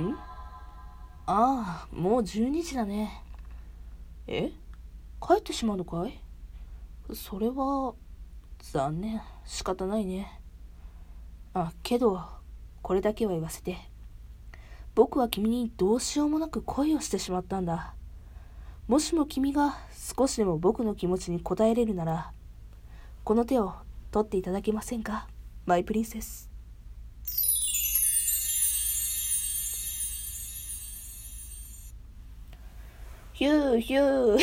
ん？ああ、もう12時だね。え？帰ってしまうのかい？それは、残念。仕方ないね。あ、けど、これだけは言わせて。僕は君にどうしようもなく恋をしてしまったんだ。もしも君が少しでも僕の気持ちに応えれるなら、この手を取っていただけませんか？マイプリンセス。ヒューヒュー